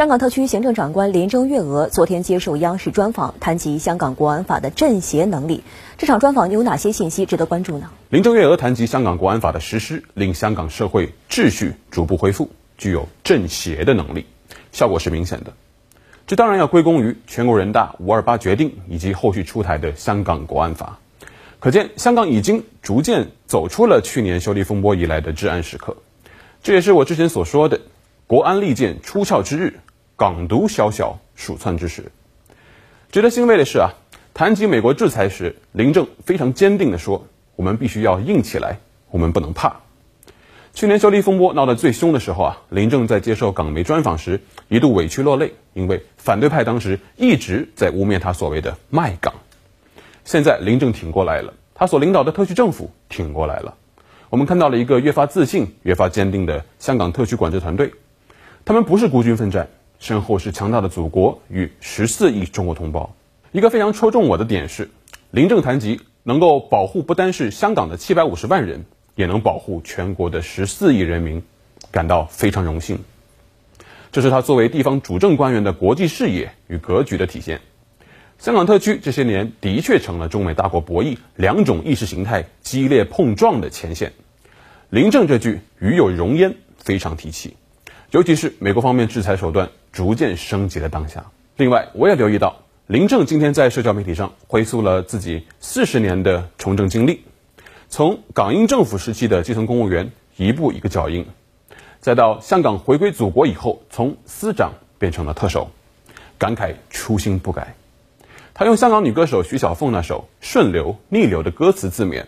香港特区行政长官林郑月娥昨天接受央视专访，谈及香港国安法的镇邪能力。这场专访有哪些信息值得关注呢？林郑月娥谈及香港国安法的实施，令香港社会秩序逐步恢复，具有镇邪的能力，效果是明显的。这当然要归功于全国人大五二八决定以及后续出台的香港国安法。可见，香港已经逐渐走出了去年修例风波以来的治安时刻。这也是我之前所说的“国安利剑出鞘之日”。港独宵小鼠窜之时，值得欣慰的是啊，谈及美国制裁时，林郑非常坚定地说：“我们必须要硬起来，我们不能怕。”去年修例风波闹得最凶的时候啊，林郑在接受港媒专访时一度委屈落泪，因为反对派当时一直在污蔑他所谓的卖港。现在林郑挺过来了，他所领导的特区政府挺过来了，我们看到了一个越发自信、越发坚定的香港特区管制团队，他们不是孤军奋战。身后是强大的祖国与十四亿中国同胞。一个非常戳中我的点是，临政谈及能够保护不单是香港的七百五十万人，也能保护全国的十四亿人民，感到非常荣幸。这是他作为地方主政官员的国际视野与格局的体现。香港特区这些年的确成了中美大国博弈、两种意识形态激烈碰撞的前线。临政这句“与有荣焉”非常提气。尤其是美国方面制裁手段逐渐升级的当下。另外，我也留意到，林郑今天在社交媒体上回溯了自己四十年的从政经历，从港英政府时期的基层公务员一步一个脚印，再到香港回归祖国以后从司长变成了特首，感慨初心不改。他用香港女歌手徐小凤那首顺流逆流的歌词自勉：“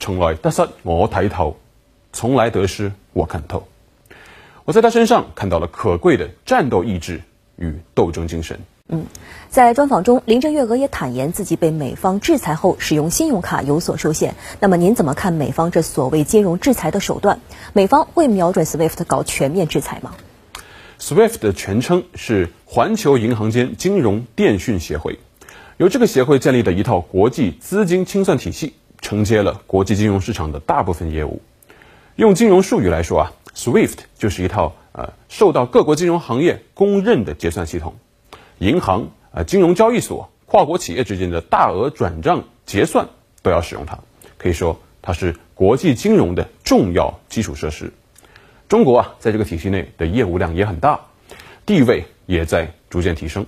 从来得失我抬头，从来得失我看透。”我在他身上看到了可贵的战斗意志与斗争精神。嗯，在专访中，林郑月娥也坦言自己被美方制裁后使用信用卡有所受限。那么您怎么看美方这所谓金融制裁的手段？美方会瞄准 SWIFT 搞全面制裁吗？SWIFT 的全称是环球银行间金融电讯协会，由这个协会建立的一套国际资金清算体系，承接了国际金融市场的大部分业务。用金融术语来说啊。SWIFT 就是一套呃受到各国金融行业公认的结算系统，银行、呃金融交易所、跨国企业之间的大额转账结算都要使用它，可以说它是国际金融的重要基础设施。中国啊在这个体系内的业务量也很大，地位也在逐渐提升。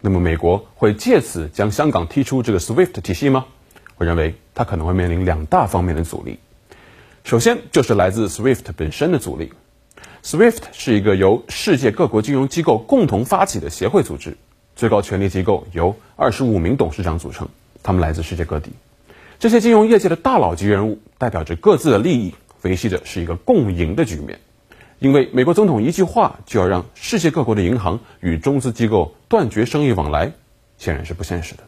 那么美国会借此将香港踢出这个 SWIFT 体系吗？我认为它可能会面临两大方面的阻力。首先就是来自 SWIFT 本身的阻力。SWIFT 是一个由世界各国金融机构共同发起的协会组织，最高权力机构由二十五名董事长组成，他们来自世界各地。这些金融业界的大佬级人物代表着各自的利益，维系着是一个共赢的局面。因为美国总统一句话就要让世界各国的银行与中资机构断绝生意往来，显然是不现实的。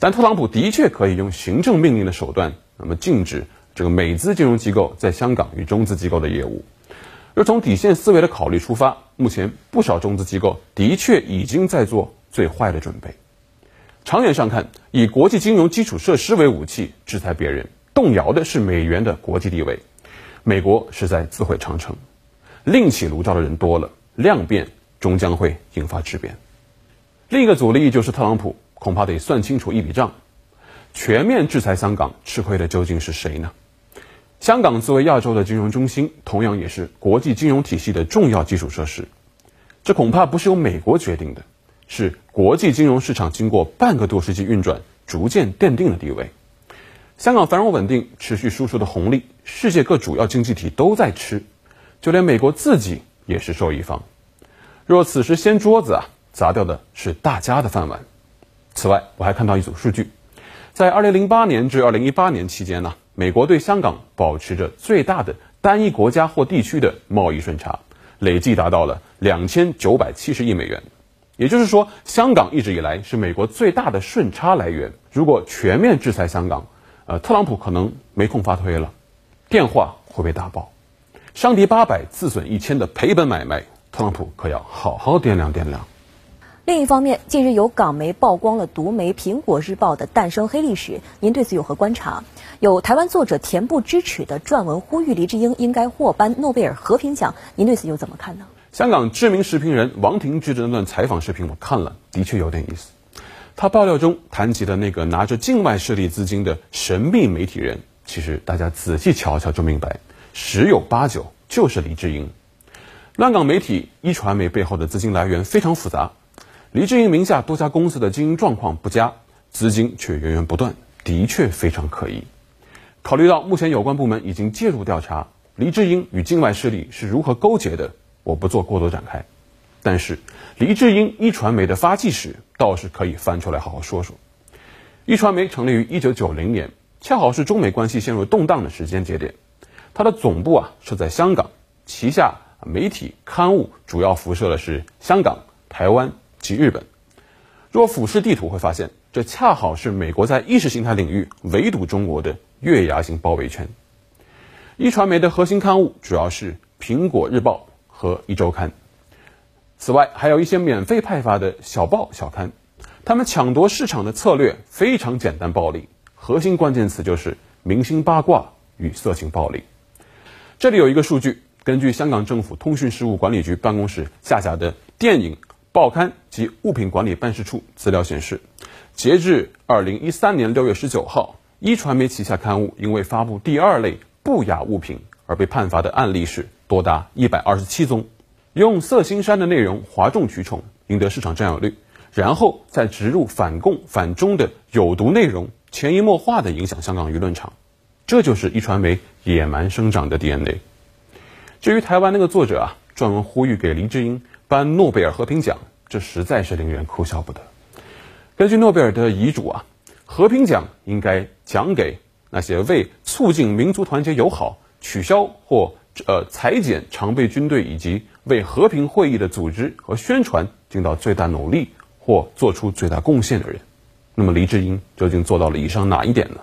但特朗普的确可以用行政命令的手段，那么禁止。这个美资金融机构在香港与中资机构的业务，而从底线思维的考虑出发，目前不少中资机构的确已经在做最坏的准备。长远上看，以国际金融基础设施为武器制裁别人，动摇的是美元的国际地位。美国是在自毁长城，另起炉灶的人多了，量变终将会引发质变。另一个阻力就是特朗普，恐怕得算清楚一笔账：全面制裁香港，吃亏的究竟是谁呢？香港作为亚洲的金融中心，同样也是国际金融体系的重要基础设施。这恐怕不是由美国决定的，是国际金融市场经过半个多世纪运转，逐渐奠定了地位。香港繁荣稳定、持续输出的红利，世界各主要经济体都在吃，就连美国自己也是受益方。若此时掀桌子啊，砸掉的是大家的饭碗。此外，我还看到一组数据，在2008年至2018年期间呢。美国对香港保持着最大的单一国家或地区的贸易顺差，累计达到了两千九百七十亿美元。也就是说，香港一直以来是美国最大的顺差来源。如果全面制裁香港，呃，特朗普可能没空发推了，电话会被打爆，伤敌八百自损一千的赔本买卖，特朗普可要好好掂量掂量。另一方面，近日有港媒曝光了独媒《苹果日报》的诞生黑历史，您对此有何观察？有台湾作者恬不知耻的撰文呼吁黎智英应该获颁诺贝尔和平奖，您对此又怎么看呢？香港知名视频人王庭之的那段采访视频，我看了，的确有点意思。他爆料中谈及的那个拿着境外势力资金的神秘媒体人，其实大家仔细瞧瞧就明白，十有八九就是黎智英。乱港媒体一传媒背后的资金来源非常复杂，黎智英名下多家公司的经营状况不佳，资金却源源不断，的确非常可疑。考虑到目前有关部门已经介入调查，黎智英与境外势力是如何勾结的，我不做过多展开。但是，黎智英一传媒的发迹史倒是可以翻出来好好说说。一传媒成立于一九九零年，恰好是中美关系陷入动荡的时间节点。它的总部啊设在香港，旗下媒体刊物主要辐射的是香港、台湾及日本。若俯视地图会发现，这恰好是美国在意识形态领域围堵中国的月牙形包围圈。一传媒的核心刊物主要是《苹果日报》和《一周刊》。此外，还有一些免费派发的小报小刊，他们抢夺市场的策略非常简单暴力，核心关键词就是明星八卦与色情暴力。这里有一个数据，根据香港政府通讯事务管理局办公室下辖的电影、报刊及物品管理办事处资料显示，截至二零一三年六月十九号，一传媒旗下刊物因为发布第二类不雅物品而被判罚的案例是多达一百二十七宗。用色心山的内容哗众取宠，赢得市场占有率，然后再植入反共反中的有毒内容，潜移默化的影响香港舆论场，这就是一传媒野蛮生长的 DNA。至于台湾那个作者啊，撰文呼吁给林志英颁诺贝尔和平奖，这实在是令人哭笑不得。根据诺贝尔的遗嘱啊，和平奖应该奖给那些为促进民族团结友好、取消或呃裁减常备军队以及为和平会议的组织和宣传尽到最大努力或做出最大贡献的人，那么黎智英究竟做到了以上哪一点呢？